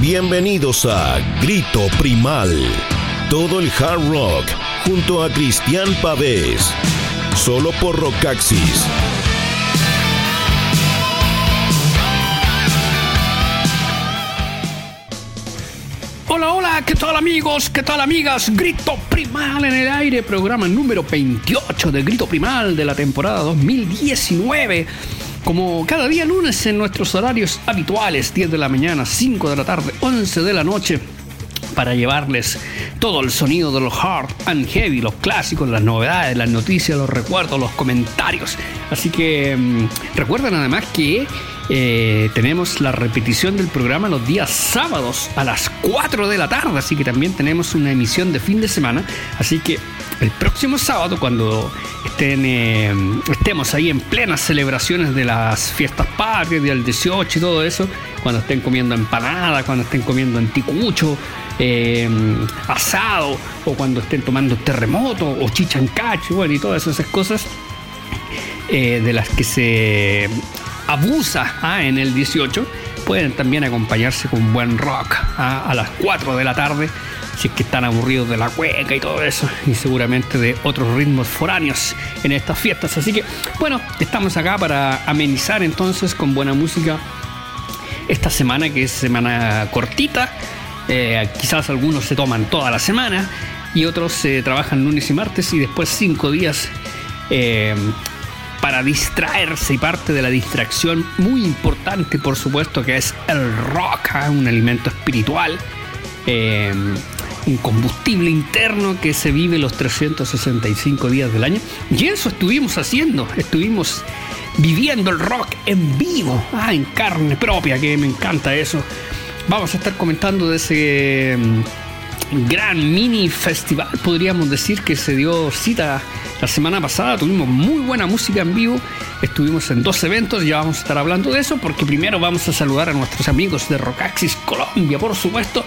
Bienvenidos a Grito Primal. Todo el hard rock junto a Cristian Pavés. Solo por Rockaxis. Hola, hola, ¿qué tal amigos? ¿Qué tal amigas? Grito Primal en el aire, programa número 28 de Grito Primal de la temporada 2019. Como cada día lunes en nuestros horarios habituales, 10 de la mañana, 5 de la tarde, 11 de la noche, para llevarles todo el sonido de los hard and heavy, los clásicos, las novedades, las noticias, los recuerdos, los comentarios. Así que mm, recuerden además que eh, tenemos la repetición del programa los días sábados a las 4 de la tarde, así que también tenemos una emisión de fin de semana. Así que el próximo sábado, cuando estén, eh, estemos ahí en plenas celebraciones de las fiestas patrias, del 18 y todo eso, cuando estén comiendo empanada, cuando estén comiendo anticucho, eh, asado, o cuando estén tomando terremoto, o chichancacho, bueno, y todas esas cosas de las que se abusa ah, en el 18, pueden también acompañarse con buen rock ah, a las 4 de la tarde si es que están aburridos de la cueca y todo eso, y seguramente de otros ritmos foráneos en estas fiestas. Así que, bueno, estamos acá para amenizar entonces con buena música esta semana, que es semana cortita. Eh, quizás algunos se toman toda la semana y otros se trabajan lunes y martes y después cinco días eh, para distraerse y parte de la distracción muy importante por supuesto que es el rock, ¿eh? un alimento espiritual un combustible interno que se vive los 365 días del año. Y eso estuvimos haciendo, estuvimos viviendo el rock en vivo, ah, en carne propia, que me encanta eso. Vamos a estar comentando de ese mm, gran mini festival, podríamos decir, que se dio cita la semana pasada. Tuvimos muy buena música en vivo. Estuvimos en dos eventos, ya vamos a estar hablando de eso, porque primero vamos a saludar a nuestros amigos de Rockaxis Colombia, por supuesto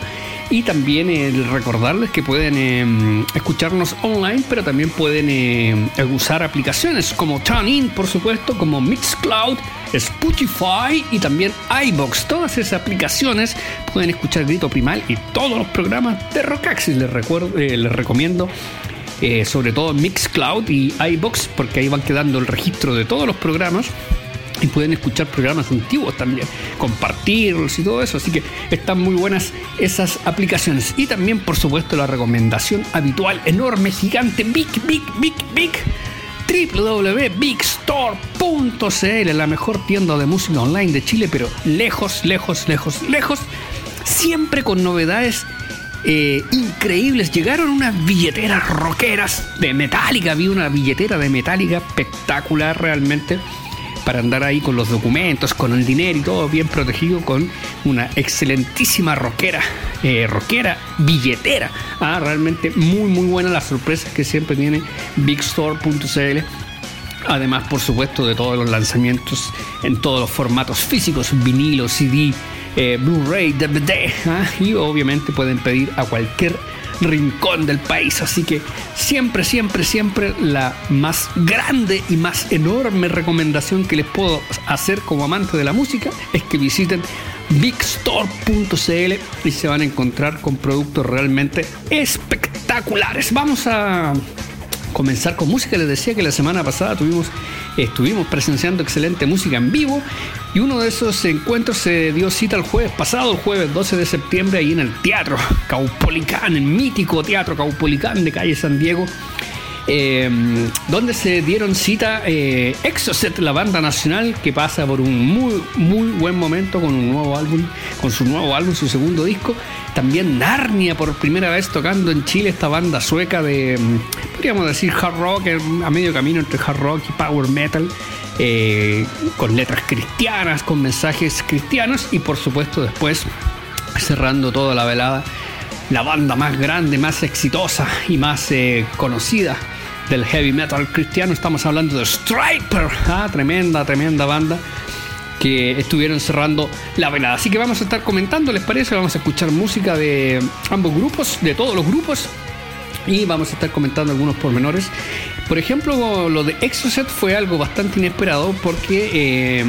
y también el recordarles que pueden em, escucharnos online, pero también pueden em, usar aplicaciones como TuneIn, por supuesto, como Mixcloud, Spotify y también iBox. Todas esas aplicaciones pueden escuchar Grito Primal y todos los programas de Rockaxis. Les, recuerdo, eh, les recomiendo eh, sobre todo Mixcloud y iBox porque ahí van quedando el registro de todos los programas y pueden escuchar programas antiguos también, compartirlos y todo eso. Así que están muy buenas esas aplicaciones. Y también, por supuesto, la recomendación habitual, enorme, gigante, big, big, big, big www.bigstore.cl, la mejor tienda de música online de Chile, pero lejos, lejos, lejos, lejos, siempre con novedades eh, increíbles. Llegaron unas billeteras rockeras de Metallica, vi una billetera de Metallica espectacular realmente para andar ahí con los documentos, con el dinero y todo bien protegido con una excelentísima rockera, eh, rockera, billetera. Ah, realmente muy muy buena las sorpresas que siempre tiene bigstore.cl. Además, por supuesto, de todos los lanzamientos en todos los formatos físicos, vinilo, CD, eh, Blu-ray, DVD. Ah, y obviamente pueden pedir a cualquier rincón del país. Así que siempre, siempre, siempre la más grande y más enorme recomendación que les puedo hacer como amante de la música es que visiten bigstore.cl y se van a encontrar con productos realmente espectaculares. Vamos a comenzar con música. Les decía que la semana pasada tuvimos, estuvimos presenciando excelente música en vivo y uno de esos encuentros se dio cita el jueves pasado, el jueves 12 de septiembre, ahí en el Teatro Caupolicán, el mítico Teatro Caupolicán de calle San Diego. Em, donde se dieron cita eh, Exocet, la banda nacional que pasa por un muy muy buen momento con un nuevo álbum, con su nuevo álbum, su segundo disco. También Narnia por primera vez tocando en Chile esta banda sueca de, mm, podríamos decir hard rock, a medio camino entre hard rock y power metal. Eh, con letras cristianas, con mensajes cristianos y por supuesto después cerrando toda la velada la banda más grande, más exitosa y más eh, conocida del heavy metal cristiano. Estamos hablando de Striper, ¿ah? tremenda, tremenda banda que estuvieron cerrando la velada. Así que vamos a estar comentando, ¿les parece? Vamos a escuchar música de ambos grupos, de todos los grupos. y vamos a estar comentando algunos pormenores. Por ejemplo, lo de Exocet fue algo bastante inesperado porque eh,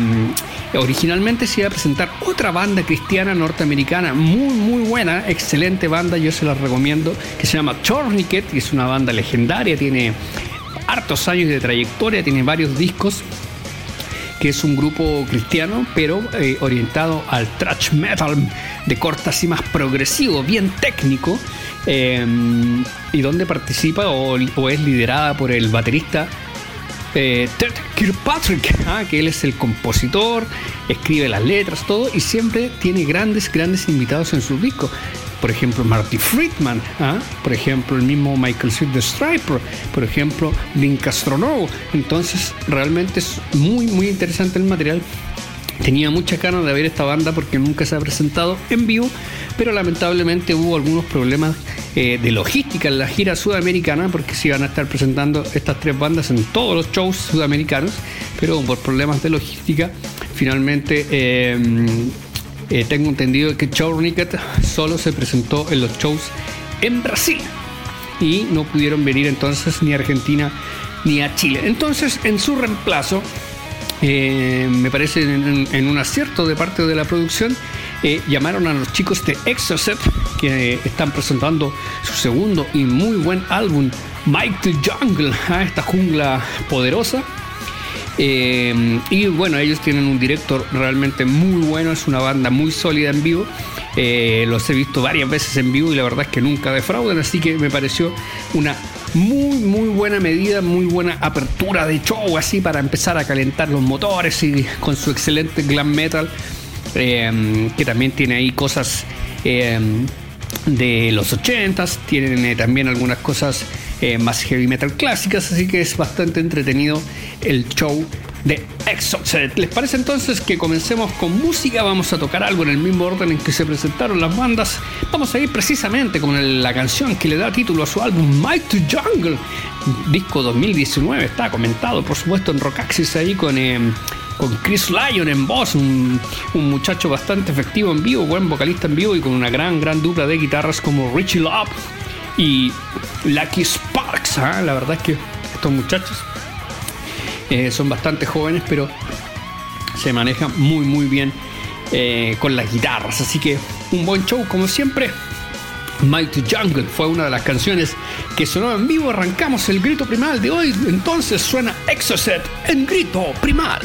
originalmente se iba a presentar otra banda cristiana norteamericana muy muy buena, excelente banda, yo se la recomiendo, que se llama Tourniquet, que es una banda legendaria, tiene hartos años de trayectoria, tiene varios discos que es un grupo cristiano, pero eh, orientado al thrash metal de corte así más progresivo, bien técnico, eh, y donde participa o, es liderada por el baterista eh, Ted Kirkpatrick, ah, que él es el compositor, escribe las letras, todo, y siempre tiene grandes, grandes invitados en sus discos por ejemplo Marty Friedman, ¿ah? por ejemplo el mismo Michael Sweet the Striper, por ejemplo Link Castronovo. Entonces realmente es muy muy interesante el material. Tenía mucha ganas de ver esta banda porque nunca se ha presentado en vivo, pero lamentablemente hubo algunos problemas eh, de logística en la gira sudamericana porque se iban a estar presentando estas tres bandas en todos los shows sudamericanos, pero por problemas de logística finalmente eh, eh, tengo entendido que Chourniquet solo se presentó en los shows en Brasil y no pudieron venir entonces ni a Argentina ni a Chile. Entonces, en su reemplazo, eh, me parece en, un acierto de parte de la producción, eh, llamaron a los chicos de Exocet que están presentando su segundo y muy buen álbum, Mike the Jungle, a esta jungla poderosa eh, y bueno, ellos tienen un director realmente muy bueno, es una banda muy sólida en vivo. Eh, los he visto varias veces en vivo y la verdad es que nunca defraudan, así que me pareció una muy muy buena medida, muy buena apertura de show así para empezar a calentar los motores y con su excelente glam metal eh, que también tiene ahí cosas de los 80s, tienen también algunas cosas eh, más heavy metal clásicas, así que es bastante entretenido el show de Exocet. ¿Les parece entonces que comencemos con música? Vamos a tocar algo en el mismo orden en que se presentaron las bandas. Vamos a ir precisamente con la canción que le da título a su álbum Might to Jungle, disco 2019. Está comentado, por supuesto, en Rockaxis ahí con. Eh, con Chris Lyon en voz, un, muchacho bastante efectivo en vivo, buen vocalista en vivo y con una gran, gran dupla de guitarras como Richie Love y Lucky Sparks. ¿ah? La verdad es que estos muchachos eh, son bastante jóvenes, pero se manejan muy, muy bien eh, con las guitarras. Así que un buen show, como siempre. Mighty Jungle fue una de las canciones que sonó en vivo. Arrancamos el grito primal de hoy. Entonces suena Exocet en grito primal.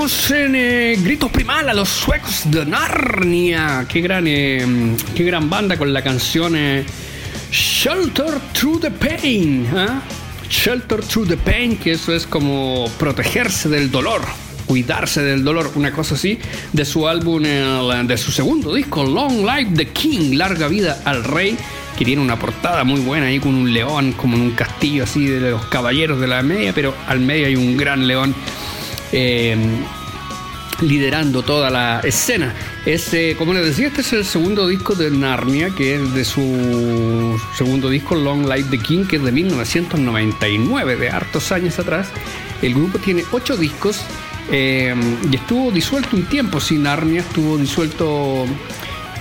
Teníamos en eh, Gritos Primal a los suecos de Narnia. Qué gran, eh, qué gran banda con la canción eh, Shelter Through the Pain. ¿ah? Shelter Through the Pain, que eso es como protegerse del dolor, cuidarse del dolor, una cosa así, de su álbum, de su segundo disco, Long Life the King, Larga Vida al Rey que tiene una portada muy buena ahí con un león, como en un castillo así de los caballeros de la media, pero al medio hay un gran león eh, liderando toda la escena. Este, como les decía, este es el segundo disco de Narnia, que es de su segundo disco, Long Life the King, que es de 1999, de hartos años atrás. El grupo tiene ocho discos eh, y estuvo disuelto un tiempo. Si Narnia estuvo disuelto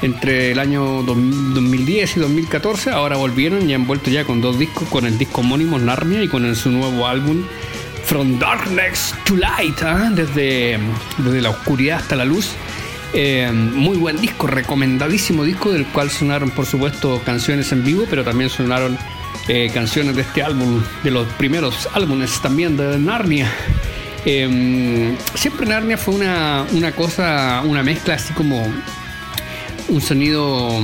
entre el año 2010 y 2014. Ahora volvieron y han vuelto ya con dos discos, con el disco homónimo Narnia y con su nuevo álbum From Darkness to Light, ¿ah? desde, desde la oscuridad hasta la luz. Eh, muy buen disco, recomendadísimo disco del cual sonaron por supuesto canciones en vivo, pero también sonaron eh, canciones de este álbum, de los primeros álbumes también de Narnia. Eh, siempre Narnia fue una, una cosa, una mezcla así como un sonido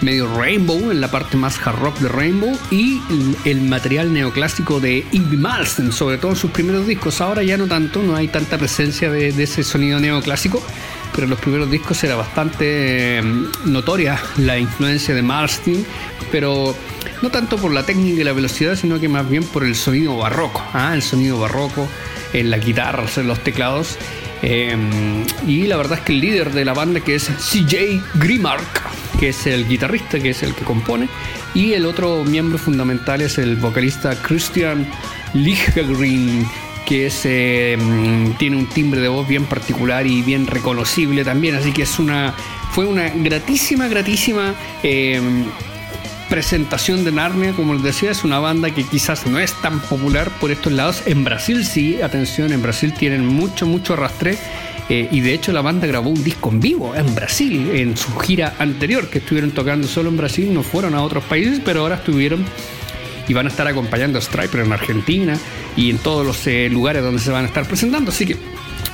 medio rainbow en la parte más hard rock de Rainbow y el material neoclásico de Ingrid Malmsteen, sobre todo en sus primeros discos. Ahora ya no tanto, no hay tanta presencia de, ese sonido neoclásico, pero en los primeros discos era bastante mm, notoria la influencia de Malmsteen, pero no tanto por la técnica y la velocidad, sino que más bien por el sonido barroco, ¿ah? el sonido barroco en las guitarras, en los teclados Em, y la verdad es que el líder de la banda, que es CJ Grimark, que es el guitarrista, que es el que compone, y el otro miembro fundamental es el vocalista Christian Lichgren, que es, em, tiene un timbre de voz bien particular y bien reconocible también, así que es una, fue una gratísima, gratísima em, presentación de Narnia, como les decía, es una banda que quizás no es tan popular por estos lados. En Brasil sí, atención, en Brasil tienen mucho, mucho arrastre. Eh, y de hecho la banda grabó un disco en vivo en Brasil, en su gira anterior, que estuvieron tocando solo en Brasil, no fueron a otros países, pero ahora estuvieron y van a estar acompañando a Striper en Argentina y en todos los eh, lugares donde se van a estar presentando. Así que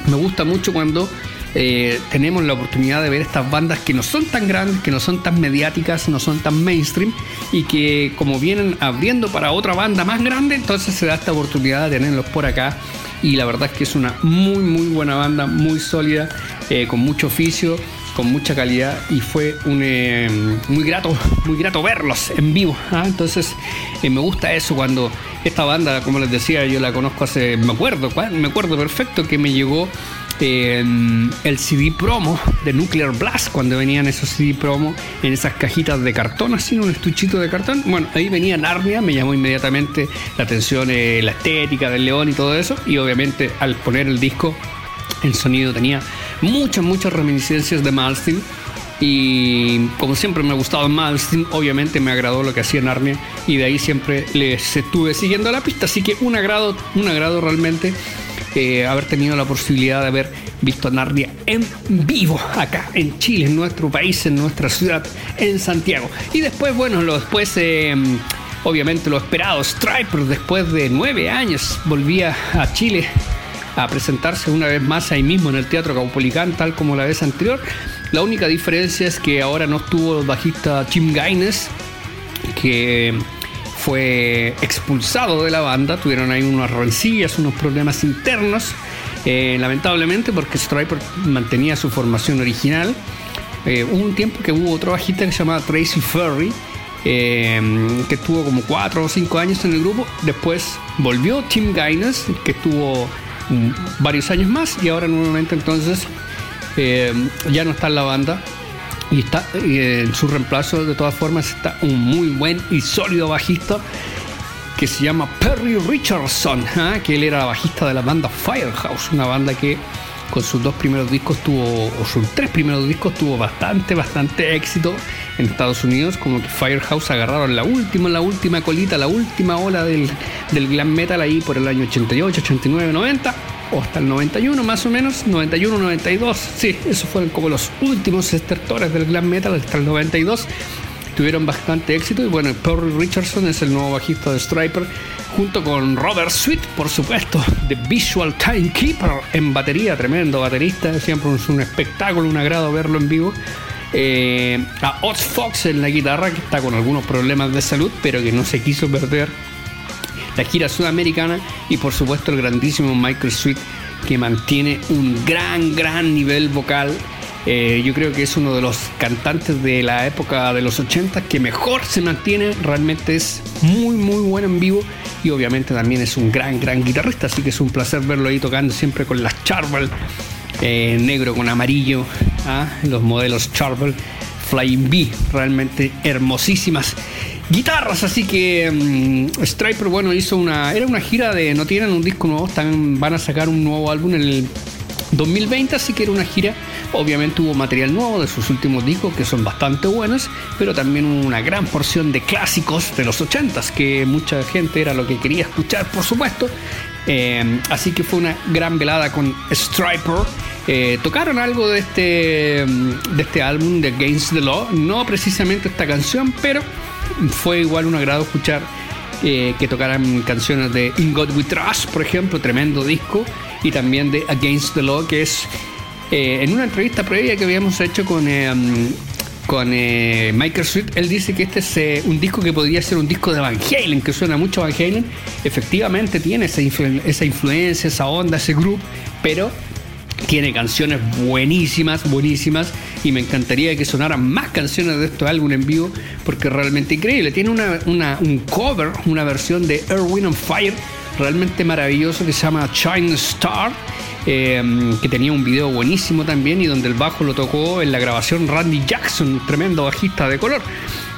me gusta mucho cuando eh, tenemos la oportunidad de ver estas bandas que no son tan grandes, que no son tan mediáticas, no son tan mainstream y que como vienen abriendo para otra banda más grande, entonces se da esta oportunidad de tenerlos por acá. Y la verdad es que es una muy muy buena banda, muy sólida, eh, con mucho oficio, con mucha calidad y fue un, eh, muy grato, muy grato verlos en vivo. ¿ah? Entonces me gusta eso cuando esta banda, como les decía, yo la conozco hace, me acuerdo, me acuerdo perfecto que me llegó en el CD promo de Nuclear Blast, cuando venían esos CD promo en esas cajitas de cartón, así, un estuchito de cartón. Bueno, ahí venía Narnia, me llamó inmediatamente la atención, eh, la estética del león y todo eso. Y obviamente al poner el disco, el sonido tenía muchas, muchas reminiscencias de Malmsteen. Y como siempre me ha gustado Malmsteen, obviamente me agradó lo que hacía Narnia y de ahí siempre les estuve siguiendo la pista. Así que un agrado, un agrado realmente haber tenido la posibilidad de haber visto a Narnia en vivo acá en Chile, en nuestro país, en nuestra ciudad, en Santiago. Y después, bueno, lo, después, em, obviamente lo esperado, Striper, después de nueve años, volvía a Chile a presentarse una vez más ahí mismo en el Teatro Caupolicán, tal como la vez anterior. La única diferencia es que ahora no estuvo el bajista Tim Gaines, que fue expulsado de la banda, tuvieron ahí unas rencillas, unos problemas internos, eh, lamentablemente porque Striper mantenía su formación original. Eh, hubo un tiempo que hubo otro bajista que se llamaba Tracy Ferry, eh, que estuvo como 4 o 5 años en el grupo. Después volvió Tim Gaines, que estuvo varios años más, y ahora nuevamente entonces ya no está en la banda y está en su reemplazo de todas formas está un muy buen y sólido bajista que se llama Perry Richardson, ¿ah? que él era bajista de la banda Firehouse, una banda que con sus dos primeros discos tuvo, o sus tres primeros discos tuvo bastante, bastante éxito en Estados Unidos, como que Firehouse agarraron la última, la última colita, la última ola del, del glam metal ahí por el año 88, 89, 90 o hasta el 91 más o menos, 91, 92, sí, esos fueron como los últimos estertores del glam metal hasta el 92 tuvieron bastante éxito y bueno, Perry Richardson es el nuevo bajista de Striper junto con Robert Sweet, por supuesto, de Visual Timekeeper en batería, tremendo baterista, siempre es un espectáculo, un agrado verlo en vivo. Eh, a Oz Fox en la guitarra, que está con algunos problemas de salud, pero que no se quiso perder. La gira sudamericana y por supuesto el grandísimo Michael Sweet que mantiene un gran, gran nivel vocal. Eh, yo creo que es uno de los cantantes de la época de los 80 que mejor se mantiene, realmente es muy, muy bueno en vivo y obviamente también es un gran, gran guitarrista, así que es un placer verlo ahí tocando siempre con las Charvel, eh, negro con amarillo, ¿ah? los modelos Charvel Flying B, realmente hermosísimas guitarras, así que um, Striper, bueno, hizo una. Era una gira de. No tienen un disco nuevo, están, van a sacar un nuevo álbum en el 2020, así que era una gira. Obviamente hubo material nuevo de sus últimos discos que son bastante buenos, pero también una gran porción de clásicos de los 80s, que mucha gente era lo que quería escuchar, por supuesto. Eh, así que fue una gran velada con Striper. Eh, tocaron algo de este, de este álbum de Against the Law, no precisamente esta canción, pero fue igual un agrado escuchar eh, que tocaran canciones de In God We Trust, por ejemplo, tremendo disco, y también de Against the Law, que es eh, en una entrevista previa que habíamos hecho con, um, con Michael Sweet, él dice que este es un disco que podría ser un disco de Van Halen, que suena mucho a Van Halen. Efectivamente tiene esa, esa influencia, esa onda, ese grupo, pero tiene canciones buenísimas, buenísimas. Y me encantaría que sonaran más canciones de este álbum en vivo porque es realmente increíble. Tiene una, un cover, una versión de Erwin on Fire realmente maravilloso que se llama China Star. Em, que tenía un video buenísimo también y donde el bajo lo tocó en la grabación Randy Jackson, tremendo bajista de color.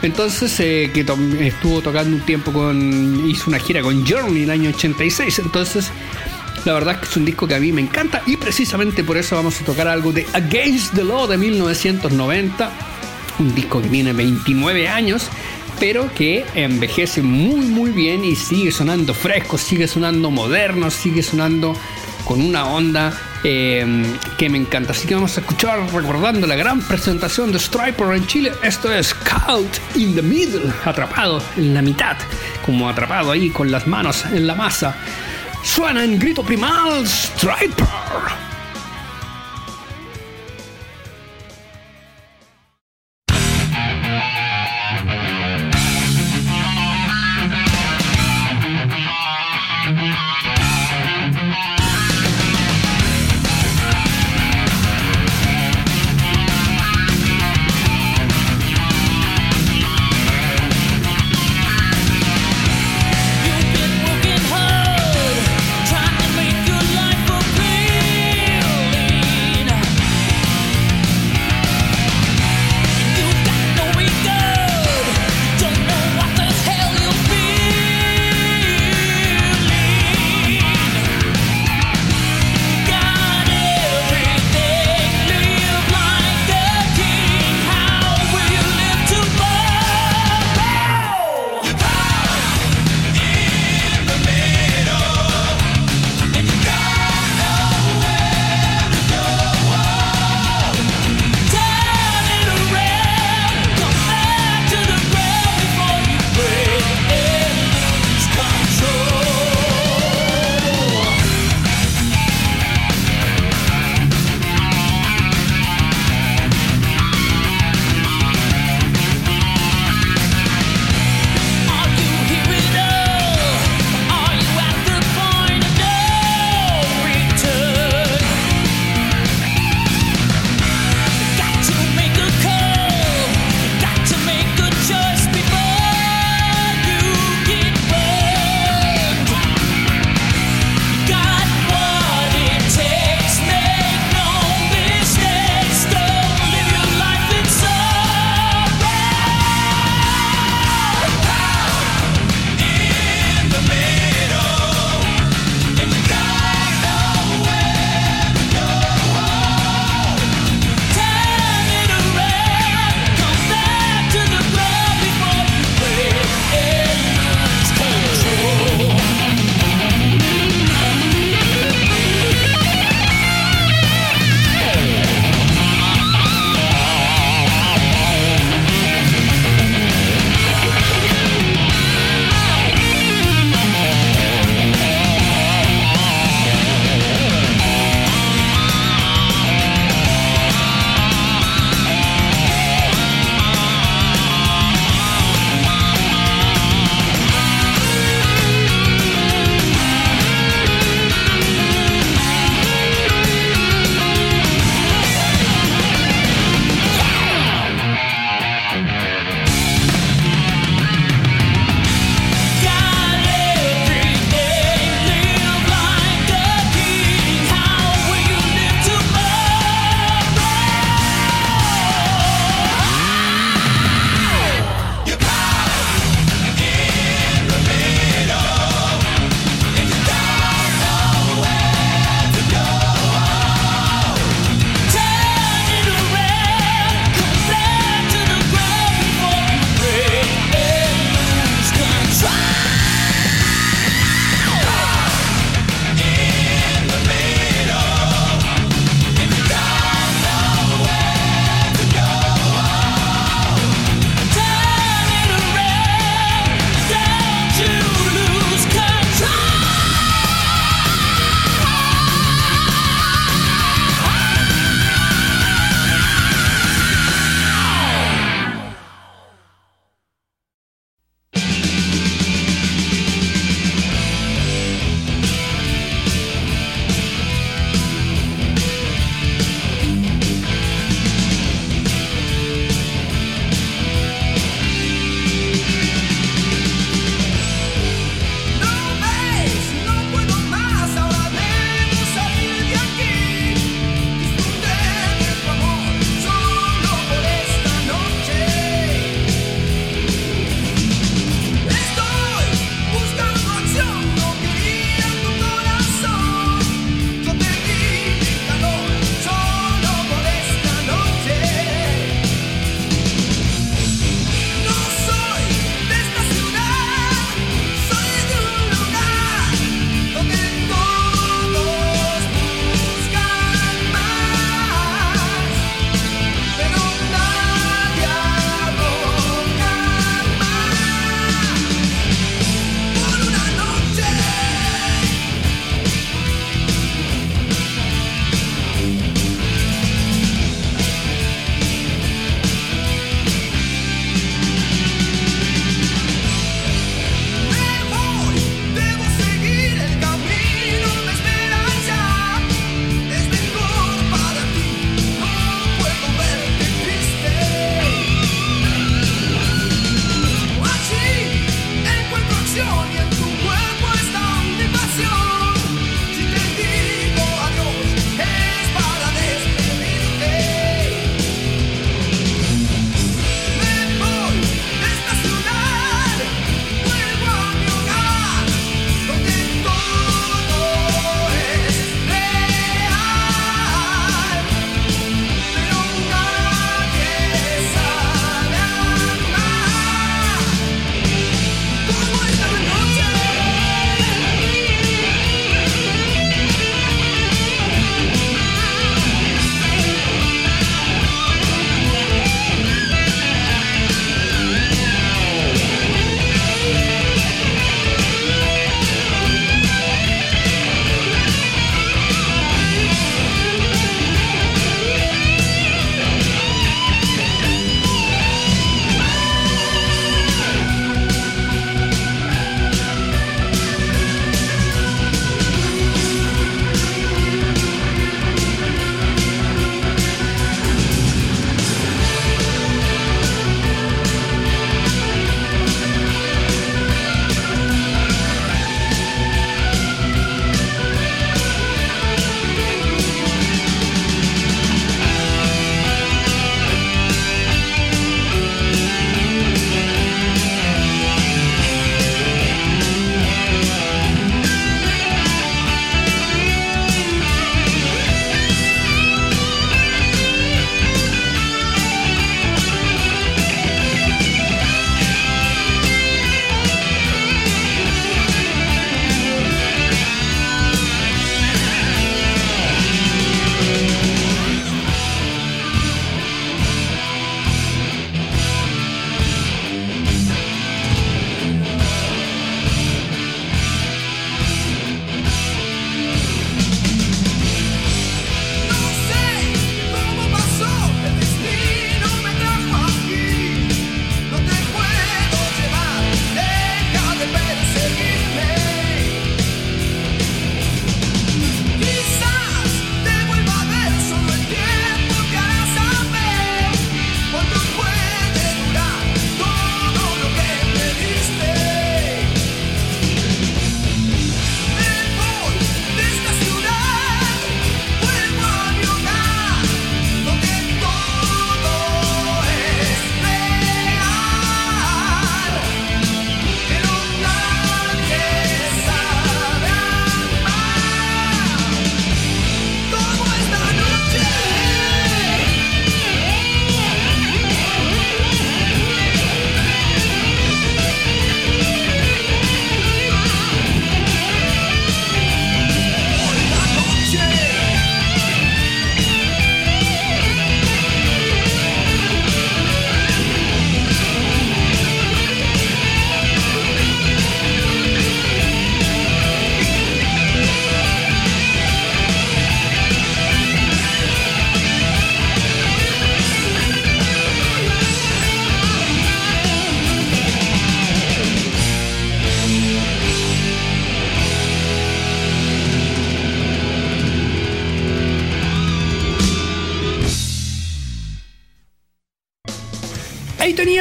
Entonces, eh, que estuvo tocando un tiempo con. hizo una gira con Journey en el año 86. Entonces, la verdad es que es un disco que a mí me encanta y precisamente por eso vamos a tocar algo de Against the Law de 1990. Un disco que tiene 29 años pero que envejece muy muy bien y sigue sonando fresco, sigue sonando moderno, sigue sonando con una onda em, que me encanta. Así que vamos a escuchar recordando la gran presentación de Striper en Chile. Esto es Caught in the Middle, atrapado en la mitad, como atrapado ahí con las manos en la masa. Suena en grito primal Striper.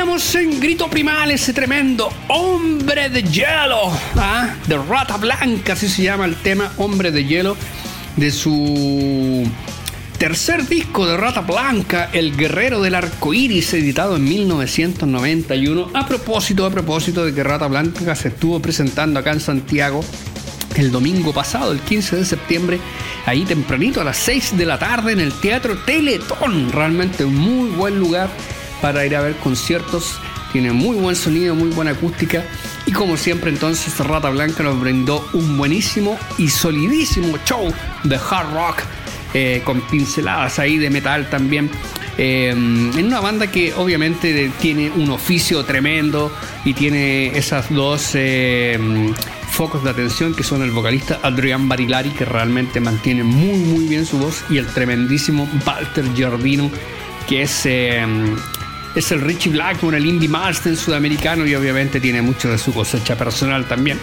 Teníamos en grito primal ese tremendo Hombre de Hielo, ¿ah? de Rata Blanca, así se llama el tema Hombre de Hielo, de su tercer disco de Rata Blanca, El Guerrero del Arco Iris, editado en 1991. A propósito, a propósito de que Rata Blanca se estuvo presentando acá en Santiago el domingo pasado, el 15 de septiembre, ahí tempranito a las 6 de la tarde en el Teatro Teletón. Realmente un muy buen lugar para ir a ver conciertos. Tiene muy buen sonido, muy buena acústica. Y como siempre, entonces Rata Blanca nos brindó un buenísimo y solidísimo show de hard rock. Eh, con pinceladas ahí de metal también. Eh, en una banda que obviamente tiene un oficio tremendo y tiene esas dos eh, focos de atención que son el vocalista Adrián Barilari que realmente mantiene muy muy bien su voz y el tremendísimo Walter Giardino que es es el Richie Blackmore, el indie master sudamericano y obviamente tiene mucho de su cosecha personal también.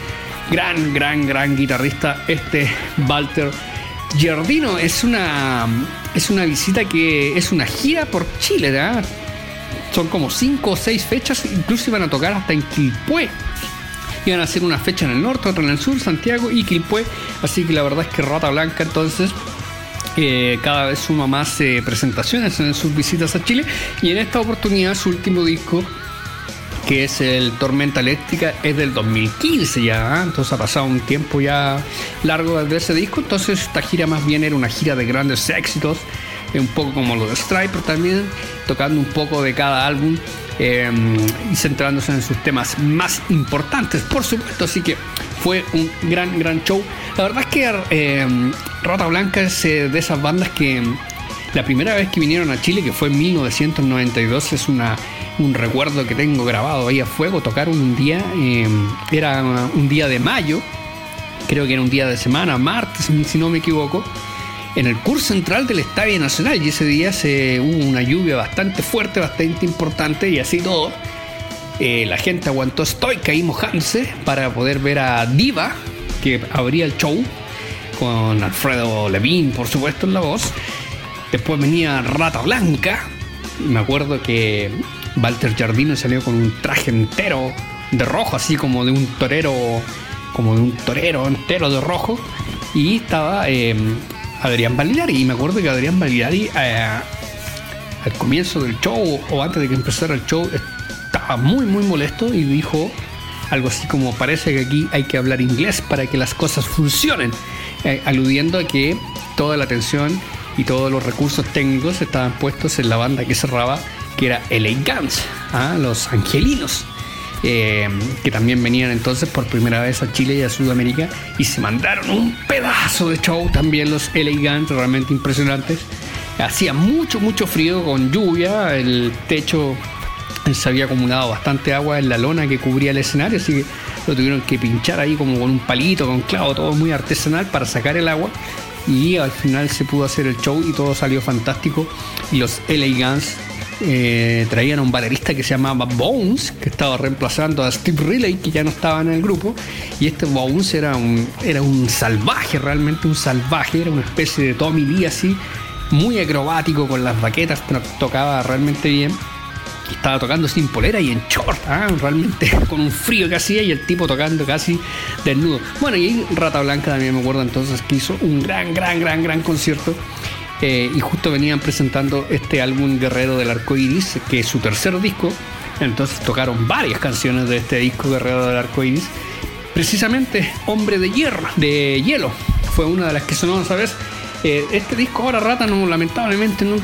Gran, gran, gran guitarrista este Walter Giardino. Es una, es una visita que es una gira por Chile, ¿verdad? Son como cinco o seis fechas, incluso iban a tocar hasta en Quilpué. Iban a hacer una fecha en el norte, otra en el sur, Santiago y Quilpué. Así que la verdad es que Rata Blanca entonces cada vez suma más eh, presentaciones en sus visitas a Chile. Y en esta oportunidad su último disco que es el Tormenta Eléctrica es del 2015 ya, ¿ah? entonces ha pasado un tiempo ya largo desde ese disco, entonces esta gira más bien era una gira de grandes éxitos, un poco como lo de Striper también, tocando un poco de cada álbum y centrándose en sus temas más importantes, por supuesto, así que fue un gran, gran show. La verdad es que eh, Rota Blanca es eh, de esas bandas que mm, la primera vez que vinieron a Chile, que fue en 1992, es una, un recuerdo que tengo grabado ahí a fuego. Tocaron un día, eh, era un día de mayo, creo que era un día de semana, martes, si no me equivoco, en el curso central del Estadio Nacional. Y ese día se, hubo una lluvia bastante fuerte, bastante importante, y así todo eh, la gente aguantó estoica y mojándose para poder ver a Diva, que abría el show, con Alfredo Levin, por supuesto, en la voz. Después venía Rata Blanca. Me acuerdo que Walter Jardino salió con un traje entero de rojo, así como de un torero, como de un torero entero de rojo. Y estaba eh, Adrián Bailari. Y me acuerdo que Adrián Bailari, eh, al comienzo del show o antes de que empezara el show, estaba muy, muy molesto y dijo algo así como parece que aquí hay que hablar inglés para que las cosas funcionen, eh, aludiendo a que toda la atención y todos los recursos técnicos estaban puestos en la banda que cerraba, que era LA Guns, ¿ah? los angelinos. Eh, que también venían entonces por primera vez a Chile y a Sudamérica y se mandaron un pedazo de show también los LA realmente impresionantes. Hacía mucho, mucho frío con lluvia, el techo se había acumulado bastante agua en la lona que cubría el escenario, así que lo tuvieron que pinchar ahí como con un palito, con clavo, todo muy artesanal para sacar el agua. Y al final se pudo hacer el show y todo salió fantástico. Y los LA eh, traían a un baterista que se llamaba Bones, que estaba reemplazando a Steve Riley, que ya no estaba en el grupo. Y este Bones era un, era un salvaje, realmente un salvaje, era una especie de Tommy Lee así, muy acrobático con las baquetas, tocaba realmente bien estaba tocando sin polera y en short, ¿ah? realmente con un frío que hacía y el tipo tocando casi desnudo. Bueno, y Rata Blanca también me acuerdo entonces que hizo un gran, gran, gran, gran concierto. Eh, y justo venían presentando este álbum Guerrero del Arco Iris, que es su tercer disco. Entonces tocaron varias canciones de este disco Guerrero del Arco Iris. Precisamente Hombre de Hierro, de Hielo, fue una de las que sonó, ¿sabes? Eh, este disco ahora Rata no, lamentablemente no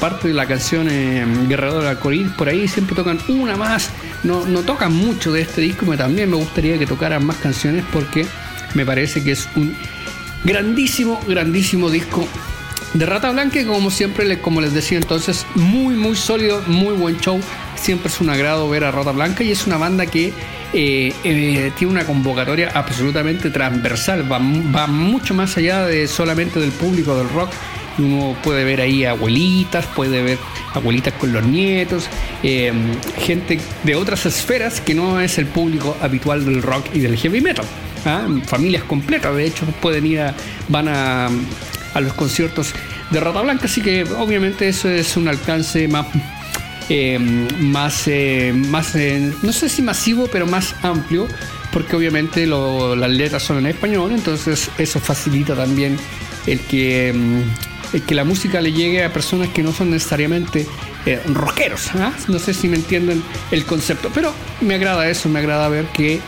parte de la canción eh, Guerrero del Arcoíris, por ahí siempre tocan una más. No, no tocan mucho de este disco, pero también me gustaría que tocaran más canciones porque me parece que es un grandísimo, grandísimo disco de Rata Blanca, como siempre, como les decía entonces, muy, muy sólido, muy buen show. Siempre es un agrado ver a Rata Blanca y es una banda que eh, eh, tiene una convocatoria absolutamente transversal, va, va, mucho más allá de solamente del público del rock. Uno puede ver ahí abuelitas, puede ver abuelitas con los nietos, eh, gente de otras esferas que no es el público habitual del rock y del heavy metal. ¿ah? Familias completas, de hecho, pueden ir a, van a, a los conciertos de Rata Blanca, así que obviamente eso es un alcance más eh, más, eh, más no sé si masivo, pero más amplio, porque obviamente las letras son en español, entonces eso facilita también el que, mm, el que la música le llegue a personas que no son necesariamente rockeros. ¿ah? No sé si me entienden el concepto, pero me agrada eso, me agrada ver que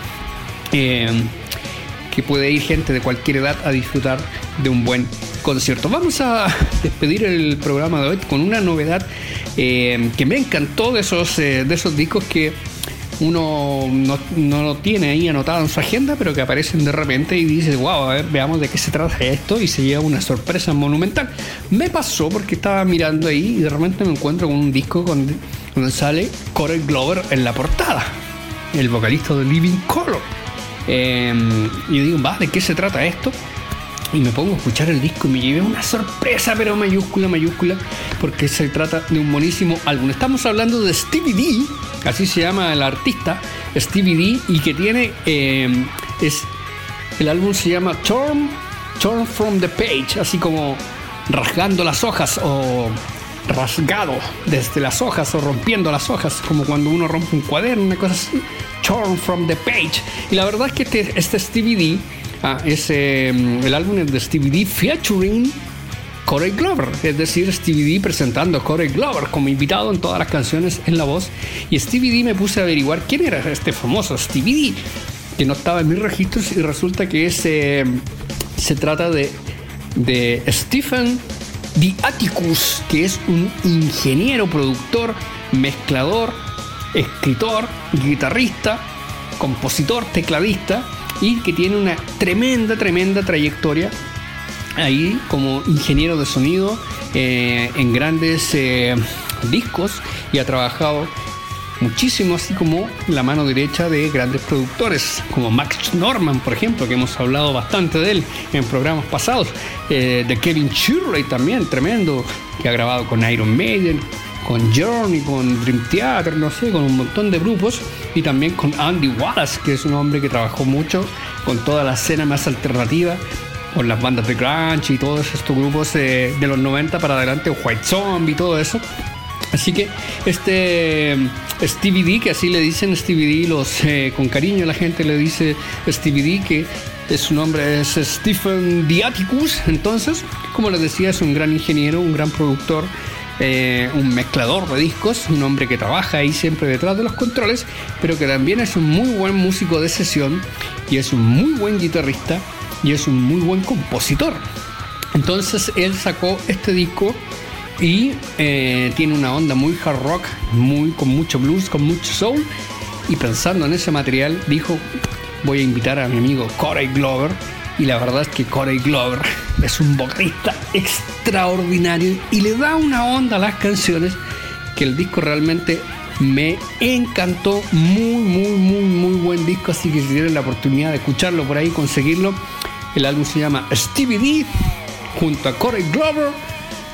que puede ir gente de cualquier edad a disfrutar de un buen concierto. Vamos a despedir el programa de hoy con una novedad eh, que me encantó de esos, eh, de esos discos que uno no, lo tiene ahí anotado en su agenda, pero que aparecen de repente y dice, wow, a ver, veamos de qué se trata esto y se lleva una sorpresa monumental. Me pasó porque estaba mirando ahí y de repente me encuentro con un disco donde, donde sale Corey Glover en la portada, el vocalista de Living Color. Em, y yo digo, ¿va? ¿De qué se trata esto? Y me pongo a escuchar el disco y me llevé una sorpresa, pero mayúscula, mayúscula, porque se trata de un buenísimo álbum. Estamos hablando de Stevie D, así se llama el artista, Stevie D, y que tiene, em, es, el álbum se llama Torn, Torn from the Page, así como rasgando las hojas o rasgado desde las hojas o rompiendo las hojas, como cuando uno rompe un cuaderno, una cosa así. Torn from the Page. Y la verdad es que este, este Stevie D, ah, es, em, el álbum de Stevie D featuring Corey Glover, es decir, Stevie D presentando a Corey Glover como invitado en todas las canciones en la voz. Y Stevie D me puse a averiguar quién era este famoso Stevie D, que no estaba en mis registros y resulta que es, em, se trata de, de Stephen The Atticus, que es un ingeniero, productor, mezclador, escritor, guitarrista, compositor, tecladista y que tiene una tremenda, tremenda trayectoria ahí como ingeniero de sonido eh, en grandes eh, discos y ha trabajado muchísimo, así como la mano derecha de grandes productores, como Max Norman, por ejemplo, que hemos hablado bastante de él en programas pasados, eh, de Kevin Shirley también, tremendo, que ha grabado con Iron Maiden, con Journey, con Dream Theater, no sé, con un montón de grupos y también con Andy Wallace, que es un hombre que trabajó mucho con toda la escena más alternativa, con las bandas de grunge y todos estos grupos de los 90 para adelante, White Zombie y todo eso. Así que este Stevie D, que así le dicen Stevie D, los, eh, con cariño la gente le dice Stevie D, que su nombre es Stephen Diaticus, entonces, como les decía, es un gran ingeniero, un gran productor eh, un mezclador de discos, un hombre que trabaja ahí siempre detrás de los controles, pero que también es un muy buen músico de sesión y es un muy buen guitarrista y es un muy buen compositor. Entonces él sacó este disco y eh, tiene una onda muy hard rock, muy, con mucho blues, con mucho soul. Y pensando en ese material, dijo, voy a invitar a mi amigo Corey Glover y la verdad es que Corey Glover es un vocalista extraordinario y le da una onda a las canciones que el disco realmente me encantó. Muy, muy, muy, muy buen disco. Así que si tienen la oportunidad de escucharlo por ahí, conseguirlo. El álbum se llama Stevie D junto a Corey Glover.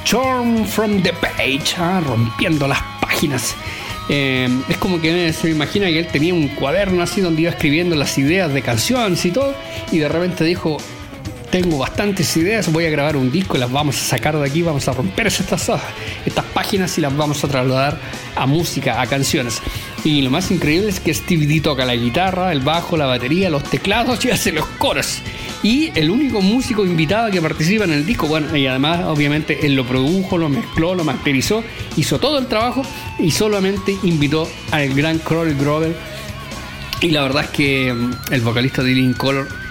Charm from the Page, ah, rompiendo las páginas. Eh, es como que se me imagina que él tenía un cuaderno así donde iba escribiendo las ideas de canciones y todo, y de repente dijo, tengo bastantes ideas, voy a grabar un disco, las vamos a sacar de aquí, vamos a romper estas, estas páginas y las vamos a trasladar a música, a canciones. Y lo más increíble es que Stevie D toca la guitarra, el bajo, la batería, los teclados y hace los coros y el único músico invitado que participa en el disco. Bueno, y además, obviamente, él lo produjo, lo mezcló, lo masterizó, hizo todo el trabajo y solamente invitó al gran Crowley Grover. Y la verdad es que mm, el vocalista de Living Color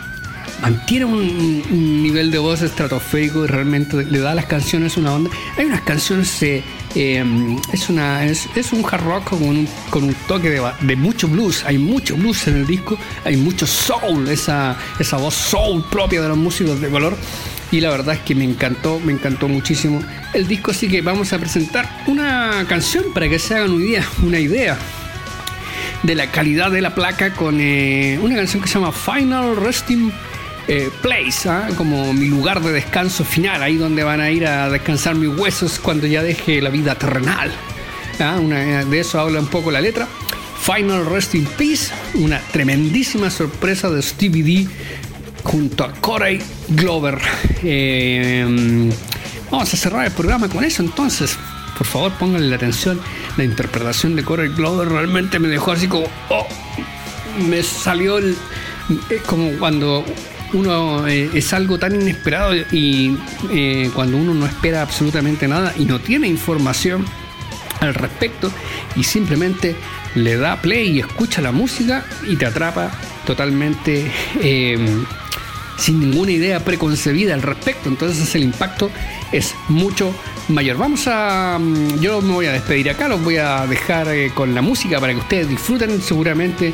mantiene un, nivel de voz estratosférico y realmente le da a las canciones una onda. Hay unas canciones, eh, em, es, una, es, un hard rock con un, con un toque de, de, mucho blues. Hay mucho blues en el disco, hay mucho soul, esa, esa voz soul propia de los músicos de color. Y la verdad es que me encantó, me encantó muchísimo el disco. Así que vamos a presentar una canción para que se hagan una idea, una idea de la calidad de la placa con eh, una canción que se llama Final Resting eh, place, ¿ah? como mi lugar de descanso final, ahí donde van a ir a descansar mis huesos cuando ya deje la vida terrenal. ¿ah? Una, de eso habla un poco la letra. Final Rest in Peace, una tremendísima sorpresa de Stevie D junto a Corey Glover. Eh, vamos a cerrar el programa con eso entonces. por favor pónganle la atención. La interpretación de Corey Glover realmente me dejó así como, oh, me salió el, es como cuando uno eh, es algo tan inesperado y eh, cuando uno no espera absolutamente nada y no tiene información al respecto y simplemente le da play y escucha la música y te atrapa totalmente eh, sin ninguna idea preconcebida al respecto. Entonces el impacto es mucho mayor. Vamos a. Mm, yo me voy a despedir acá, los voy a dejar con la música para que ustedes disfruten. Seguramente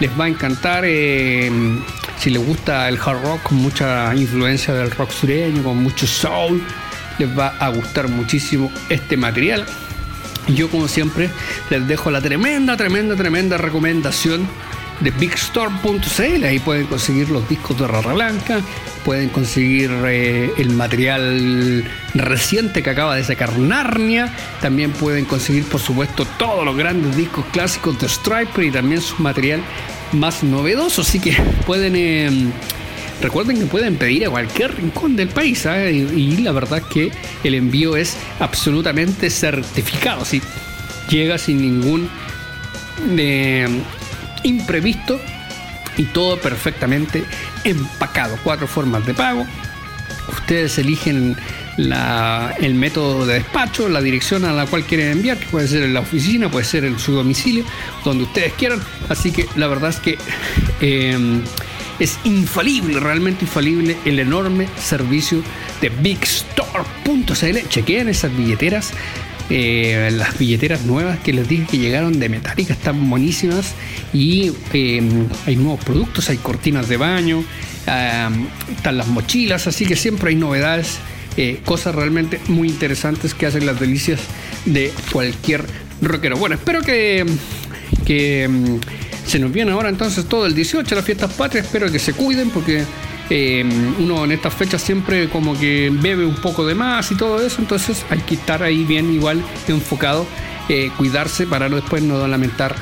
les va a encantar. Si les gusta el hard rock con mucha influencia del rock sureño, con mucho soul, les va a gustar muchísimo este material. Yo, como siempre, les dejo la tremenda, tremenda, tremenda recomendación de bigstore.cl. Ahí pueden conseguir los discos de Rara Blanca, pueden conseguir eh, el material reciente que acaba de sacar Narnia, también pueden conseguir, por supuesto, todos los grandes discos clásicos de Striper y también su material más novedoso. Así que pueden. Em, recuerden que pueden pedir a cualquier rincón del país ¿eh? y, la verdad es que el envío es absolutamente certificado. Si llega sin ningún em, imprevisto y todo perfectamente empacado. Cuatro formas de pago. Ustedes eligen el método de despacho, la dirección a la cual quieren enviar, que puede ser en la oficina, puede ser en su domicilio, donde ustedes quieran. Así que la verdad es que em, es infalible, realmente infalible, el enorme servicio de bigstore.cl. Chequeen esas billeteras eh, las billeteras nuevas que les dije que llegaron de Metallica están buenísimas y eh, hay nuevos productos, hay cortinas de baño, están las mochilas, así que siempre hay novedades, eh, cosas realmente muy interesantes que hacen las delicias de cualquier rockero. Bueno, espero que, que mm, se nos viene ahora entonces todo el 18, las fiestas patrias, espero que se cuiden porque eh, uno en estas fechas siempre como que bebe un poco de más y todo eso, entonces hay que estar ahí bien igual enfocado, eh, cuidarse para después no lamentar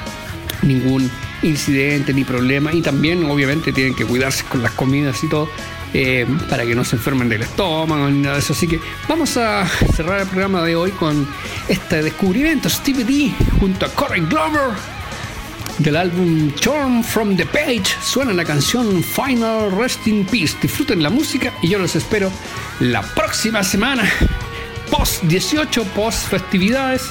ningún incidente ni problema y también obviamente tienen que cuidarse con las comidas y todo eh, para que no se enfermen del estómago ni nada de eso. Así que vamos a cerrar el programa de hoy con este descubrimiento, Stevie D junto a Corey Glover del álbum Torn from the Page suena la canción Final Rest in Peace. Disfruten la música y yo los espero la próxima semana, post 18, post festividades,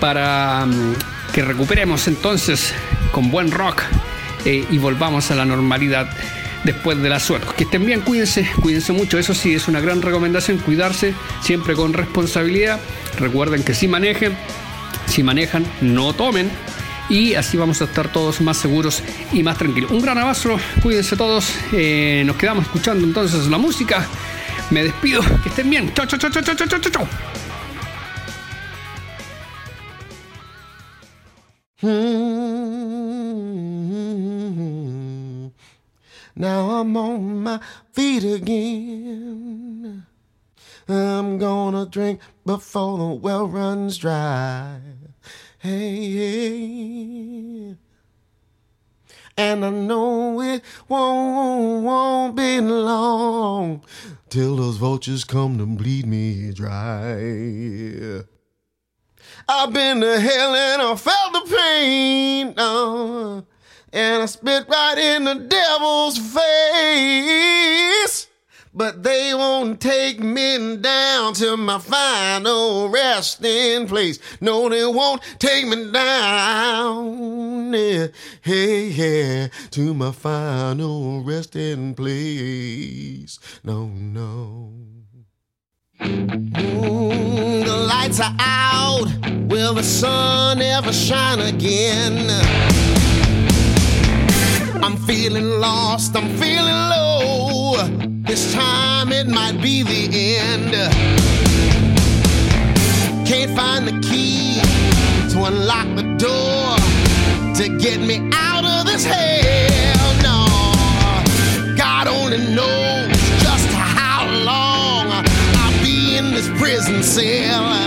para mm, que recuperemos entonces con buen rock eh, y volvamos a la normalidad después de la suerte. Que estén bien, cuídense, cuídense mucho. Eso sí, es una gran recomendación, cuidarse siempre con responsabilidad. Recuerden que si manejen, si manejan, no tomen y así vamos a estar todos más seguros y más tranquilos. Un gran abrazo, cuídense todos, eh, nos quedamos escuchando entonces la música. Me despido, que estén bien. Chao, chao, chao, chao, chao, chao, chao. Now I'm on my feet again. I'm gonna drink before the well runs dry. Hey, and I know it won't, won't be long till those vultures come to bleed me dry. I've been to hell and I felt the pain, uh, and I spit right in the devil's face but they won't take me down to my final resting place. No, they won't take me down, yeah, hey, yeah, to my final resting place. No, no. Mm, the lights are out. Will the sun ever shine again? I'm feeling lost. I'm feeling low. This time it might be the end. Can't find the key to unlock the door to get me out of this hell. No, God only knows just how long I'll be in this prison cell.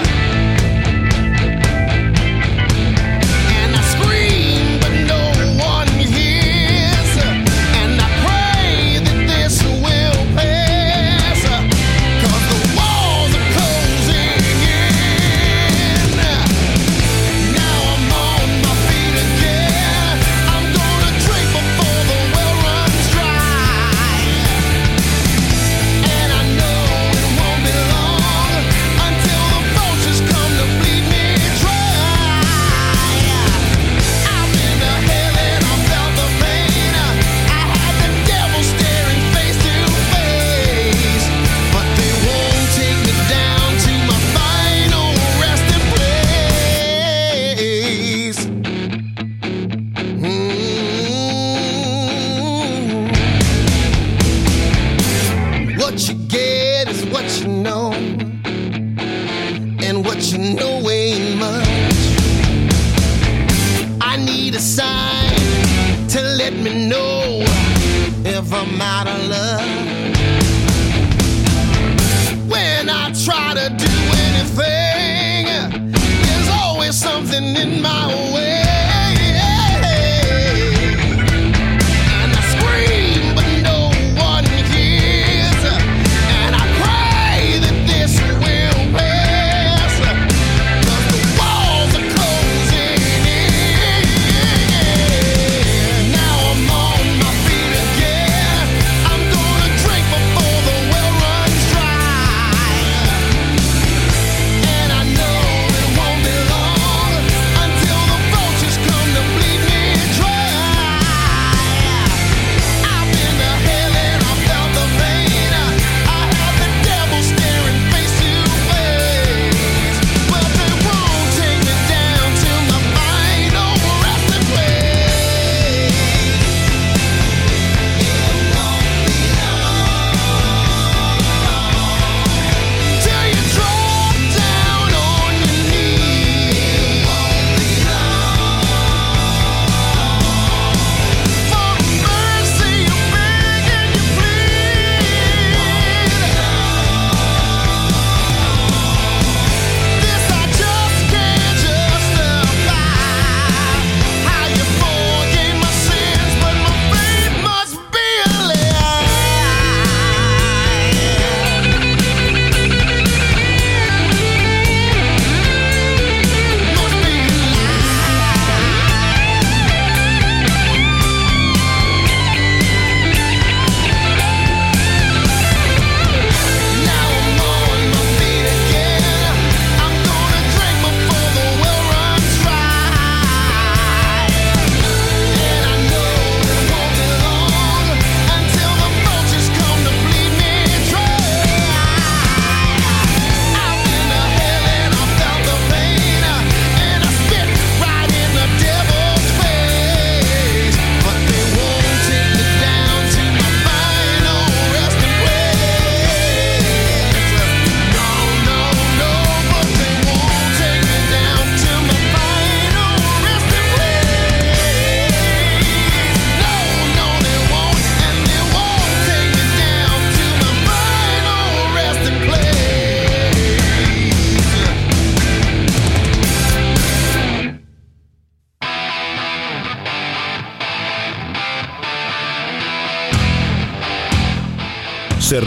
standing in my